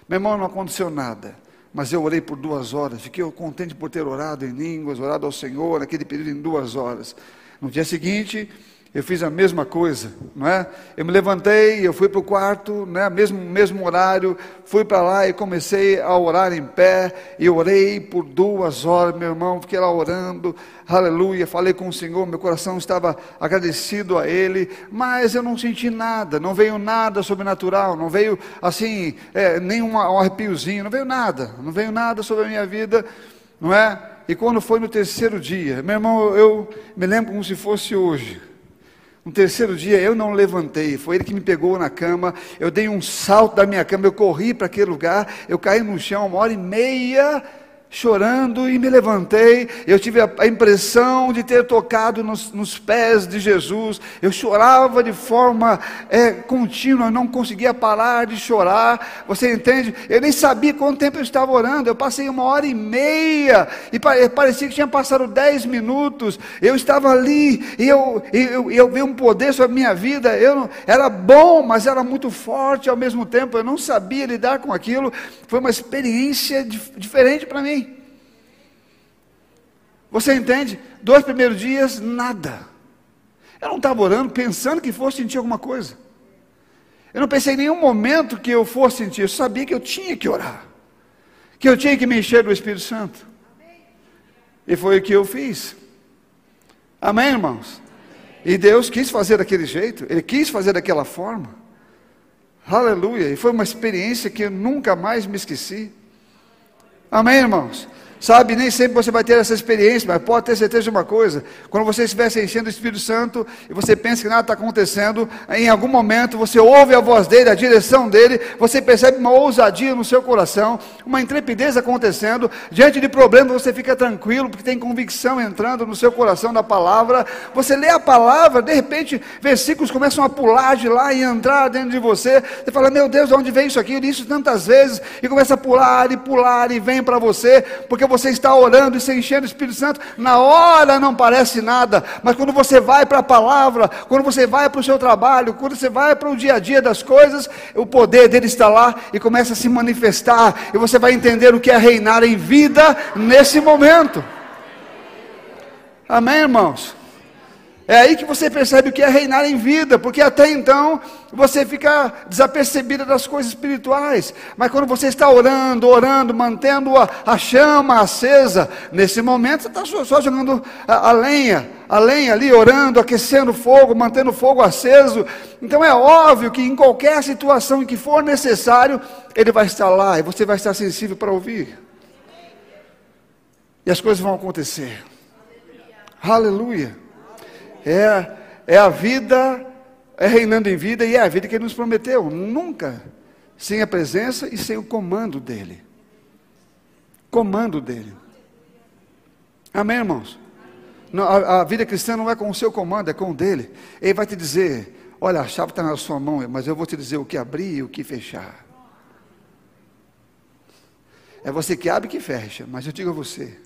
Meu irmão, não aconteceu nada. Mas eu orei por duas horas, fiquei contente por ter orado em línguas, orado ao Senhor, naquele período em duas horas. No dia seguinte, eu fiz a mesma coisa, não é? Eu me levantei, eu fui para o quarto, né, mesmo mesmo horário, fui para lá e comecei a orar em pé, e orei por duas horas, meu irmão, fiquei lá orando, aleluia, falei com o Senhor, meu coração estava agradecido a Ele, mas eu não senti nada, não veio nada sobrenatural, não veio assim, é, nem um arrepiozinho, não veio nada, não veio nada sobre a minha vida, não é? E quando foi no terceiro dia, meu irmão, eu me lembro como se fosse hoje, no terceiro dia eu não levantei, foi ele que me pegou na cama. Eu dei um salto da minha cama, eu corri para aquele lugar, eu caí no chão uma hora e meia chorando e me levantei. Eu tive a, impressão de ter tocado nos, nos, pés de Jesus. Eu chorava de forma é, contínua, não conseguia parar de chorar. Você entende? Eu nem sabia quanto tempo eu estava orando. Eu passei uma hora e meia e parecia que tinha passado dez minutos. Eu estava ali e eu, eu, eu vi um poder sobre a minha vida. Eu era bom, mas era muito forte ao mesmo tempo. Eu não sabia lidar com aquilo. Foi uma experiência diferente para mim. Você entende? Dois primeiros dias, nada. Eu não estava orando pensando que fosse sentir alguma coisa. Eu não pensei em nenhum momento que eu fosse sentir. Eu sabia que eu tinha que orar. Que eu tinha que me encher do Espírito Santo. E foi o que eu fiz. Amém, irmãos? E Deus quis fazer daquele jeito. Ele quis fazer daquela forma. Aleluia. E foi uma experiência que eu nunca mais me esqueci. Amém, irmãos? Sabe, nem sempre você vai ter essa experiência, mas pode ter certeza de uma coisa: quando você estiver se enchendo do Espírito Santo e você pensa que nada está acontecendo, em algum momento você ouve a voz dele, a direção dele, você percebe uma ousadia no seu coração, uma intrepidez acontecendo. Diante de problemas você fica tranquilo, porque tem convicção entrando no seu coração da palavra. Você lê a palavra, de repente versículos começam a pular de lá e entrar dentro de você. Você fala: Meu Deus, de onde veio isso aqui? Eu li isso tantas vezes, e começa a pular e pular e vem para você, porque porque você está orando e se enchendo do Espírito Santo, na hora não parece nada, mas quando você vai para a palavra, quando você vai para o seu trabalho, quando você vai para o dia a dia das coisas, o poder dele está lá e começa a se manifestar, e você vai entender o que é reinar em vida nesse momento. Amém, irmãos? É aí que você percebe o que é reinar em vida, porque até então você fica desapercebida das coisas espirituais, mas quando você está orando, orando, mantendo a, a chama acesa, nesse momento você está só, jogando a, a, lenha, a lenha ali, orando, aquecendo o fogo, mantendo o fogo aceso. Então é óbvio que em qualquer situação em que for necessário, Ele vai estar lá e você vai estar sensível para ouvir, e as coisas vão acontecer. Aleluia é, é a vida, é reinando em vida e é a vida que Ele nos prometeu. Nunca sem a presença e sem o comando dEle. Comando dEle. Amém, irmãos? Não, a, a, vida cristã não é com o seu comando, é com o dele. Ele vai te dizer: olha, a chave está na sua mão, mas eu vou te dizer o que abrir e o que fechar. É você que abre e que fecha, mas eu digo a você: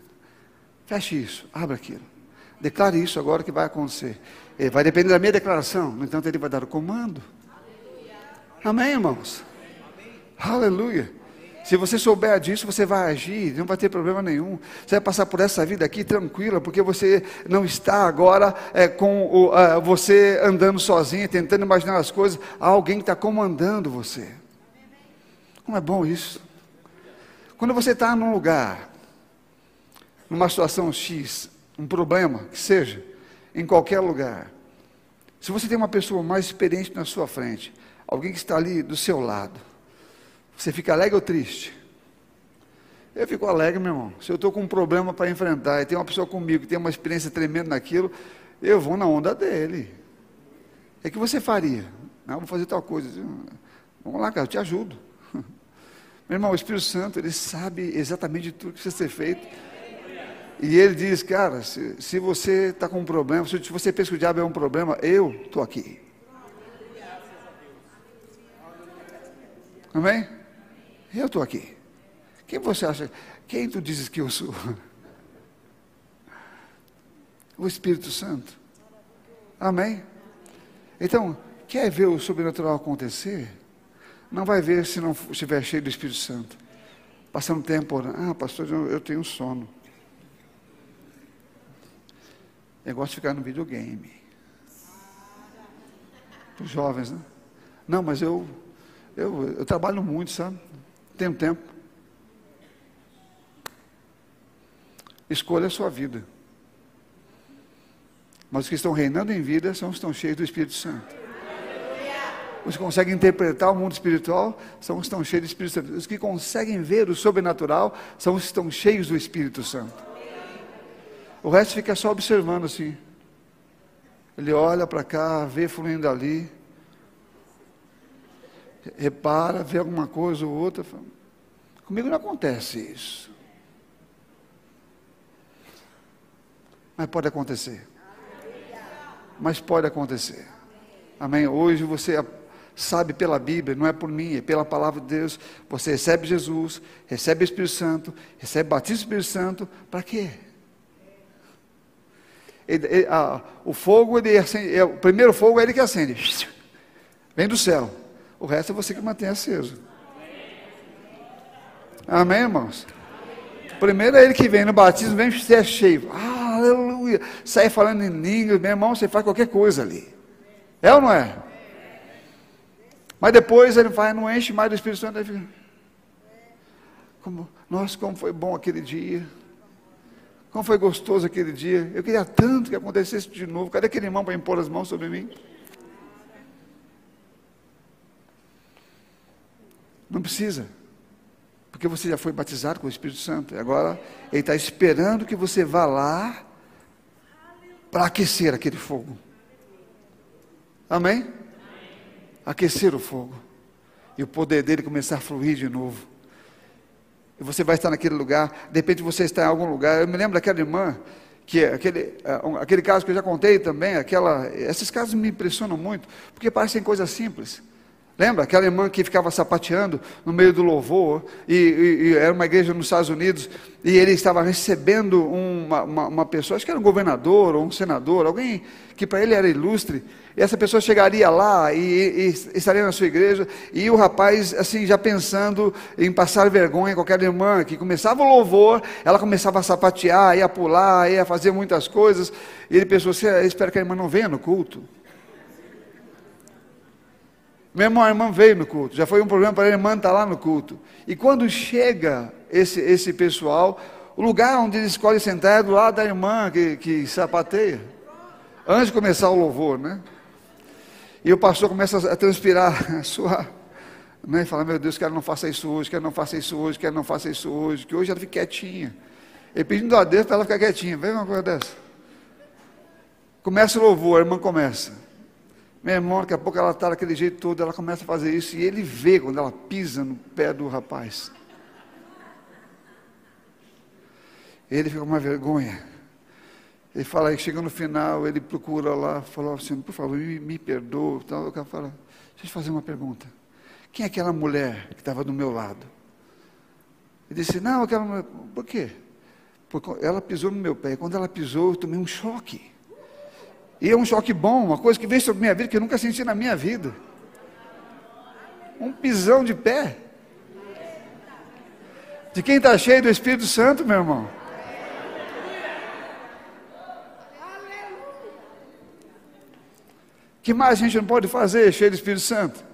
feche isso, abra aquilo. Declare isso agora que vai acontecer. Ele vai depender da minha declaração. No entanto, ele vai dar o comando. Amém, irmãos? Aleluia. Se você souber disso, você vai agir, não vai ter problema nenhum. Você vai passar por essa vida aqui tranquila, porque você não está agora é, com o, uh, você andando sozinho, tentando imaginar as coisas. Há alguém que está comandando você. Como é bom isso. Quando você está num lugar, numa situação X, um problema, que seja, em qualquer lugar. Se você tem uma pessoa mais experiente na sua frente, alguém que está ali do seu lado, você fica alegre ou triste? Eu fico alegre, meu irmão. Se eu estou com um problema para enfrentar e tem uma pessoa comigo que tem uma experiência tremenda naquilo, eu vou na onda dele. É que você faria? Não, vou fazer tal coisa. Vamos lá, cara, eu te ajudo. Meu irmão, o Espírito Santo, ele sabe exatamente tudo que precisa ser feito. E ele diz, cara, se, se você está com um problema, se você pensa que o diabo é um problema, eu estou aqui. Amém? Eu estou aqui. Quem você acha? Quem tu dizes que eu sou? O Espírito Santo. Amém? Então, quer ver o sobrenatural acontecer? Não vai ver se não estiver cheio do Espírito Santo. Passando tempo orando. Ah, pastor, eu tenho sono. Negócio de ficar no videogame. Para os jovens, né? Não, mas eu, eu, eu trabalho muito, sabe? Tenho tempo. Escolha a sua vida. Mas os que estão reinando em vida são os que estão cheios do Espírito Santo. Os que conseguem interpretar o mundo espiritual são os que estão cheios do Espírito Santo. Os que conseguem ver o sobrenatural são os que estão cheios do Espírito Santo. O resto fica só observando assim. Ele olha para cá, vê fluindo ali, repara, vê alguma coisa ou outra. Comigo não acontece isso. Mas pode acontecer. Mas pode acontecer. Amém? Hoje você sabe pela Bíblia, não é por mim, é pela palavra de Deus. Você recebe Jesus, recebe o Espírito Santo, recebe o batismo do Espírito Santo. Para quê? Ele, ele, a, o fogo, ele acende, é, o primeiro fogo é ele que acende. Vem do céu. O resto é você que mantém aceso. Amém, irmãos? Primeiro é ele que vem no batismo, vem ser cheio. Ah, aleluia. Sai falando em língua, meu irmão, você faz qualquer coisa ali. É ou não é? Mas depois ele vai, não enche mais do Espírito Santo. Fica, como, nossa, como foi bom aquele dia. Como foi gostoso aquele dia. Eu queria tanto que acontecesse de novo. Cadê aquele irmão para impor as mãos sobre mim? Não precisa. Porque você já foi batizado com o Espírito Santo. E agora ele está esperando que você vá lá para aquecer aquele fogo. Amém? Aquecer o fogo. E o poder dele começar a fluir de novo. E você vai estar naquele lugar, de repente você está em algum lugar. Eu me lembro daquela irmã, que é aquele, é, aquele caso que eu já contei também, aquela, esses casos me impressionam muito, porque parecem coisas simples. Lembra aquela irmã que ficava sapateando no meio do louvor, e, e, e era uma igreja nos Estados Unidos, e ele estava recebendo uma, uma, uma, pessoa, acho que era um governador ou um senador, alguém que para ele era ilustre, e essa pessoa chegaria lá e, e, estaria na sua igreja, e o rapaz, assim, já pensando em passar vergonha com aquela irmã, que começava o louvor, ela começava a sapatear, ia pular, ia fazer muitas coisas, e ele pensou, espero que a irmã não venha no culto. Meu irmão, a irmã veio no culto, já foi um problema para a irmã estar lá no culto. E quando chega esse, esse pessoal, o lugar onde ele escolhe sentar é do lado da irmã que, que sapateia. Antes de começar o louvor, né? E o pastor começa a transpirar, a suar. Né? E fala, meu Deus, quero não faça isso hoje, quero não faça isso hoje, quero não faça isso hoje, que hoje ela fique quietinha. Ele pedindo a Deus para ela ficar quietinha. Vê uma coisa dessa. Começa o louvor, a irmã começa. Meu irmão, daqui a pouco ela está daquele jeito todo, ela começa a fazer isso e ele vê quando ela pisa no pé do rapaz. Ele fica com uma vergonha. Ele fala, chega no final, ele procura lá, fala assim, por favor, me, me perdoa. Então, o cara fala, deixa eu te fazer uma pergunta. Quem é aquela mulher que estava do meu lado? Ele disse, não, aquela mulher, por quê? Porque ela pisou no meu pé. Quando ela pisou, eu tomei um choque. E é um choque bom, uma coisa que veio sobre minha vida que eu nunca senti na minha vida. Um pisão de pé. De quem está cheio do Espírito Santo, meu irmão. que mais a gente não pode fazer cheio do Espírito Santo?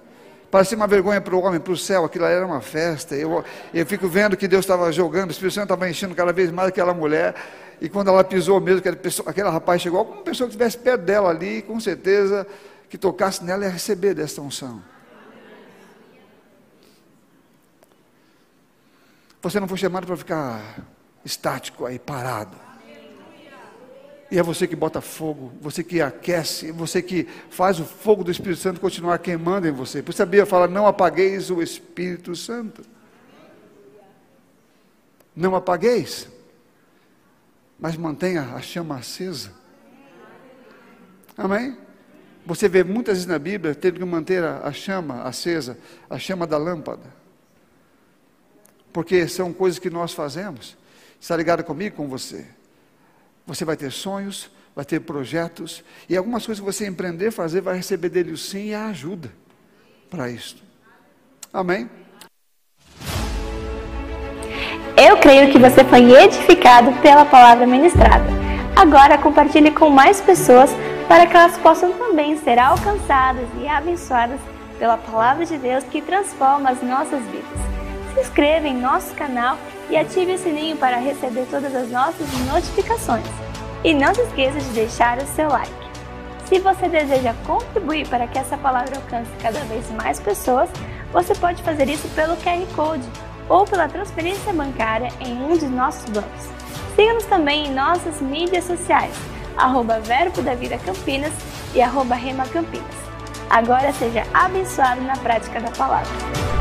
Parecia uma vergonha para o homem, para o céu, aquilo era uma festa. Eu, eu fico vendo que Deus estava jogando, o Espírito Santo estava enchendo cada vez mais aquela mulher. E quando ela pisou mesmo, aquele, pessoa, aquele rapaz chegou, alguma pessoa que estivesse perto dela ali, com certeza, que tocasse nela ia receber dessa unção. Você não foi chamado para ficar estático aí, parado. E é você que bota fogo, você que aquece, você que faz o fogo do Espírito Santo continuar queimando em você. Por isso a Bíblia fala: não apagueis o Espírito Santo. Não apagueis, mas mantenha a chama acesa. Amém? Você vê muitas vezes na Bíblia tendo que manter a, chama acesa, a chama da lâmpada. Porque são coisas que nós fazemos. Está ligado comigo, com você? Você vai ter sonhos, vai ter projetos, e algumas coisas que você empreender, fazer, vai receber dele o sim e a ajuda para isso. Amém? Eu creio que você foi edificado pela palavra ministrada. Agora compartilhe com mais pessoas para que elas possam também ser alcançadas e abençoadas pela palavra de Deus que transforma as nossas vidas. Se inscreva em nosso canal e ative o sininho para receber todas as nossas notificações. E não se esqueça de deixar o seu like. Se você deseja contribuir para que essa palavra alcance cada vez mais pessoas, você pode fazer isso pelo QR Code ou pela transferência bancária em um de nossos bancos. Siga-nos também em nossas mídias sociais, arroba Verbo da Vida Campinas e arroba Rema Campinas. Agora seja abençoado na prática da palavra.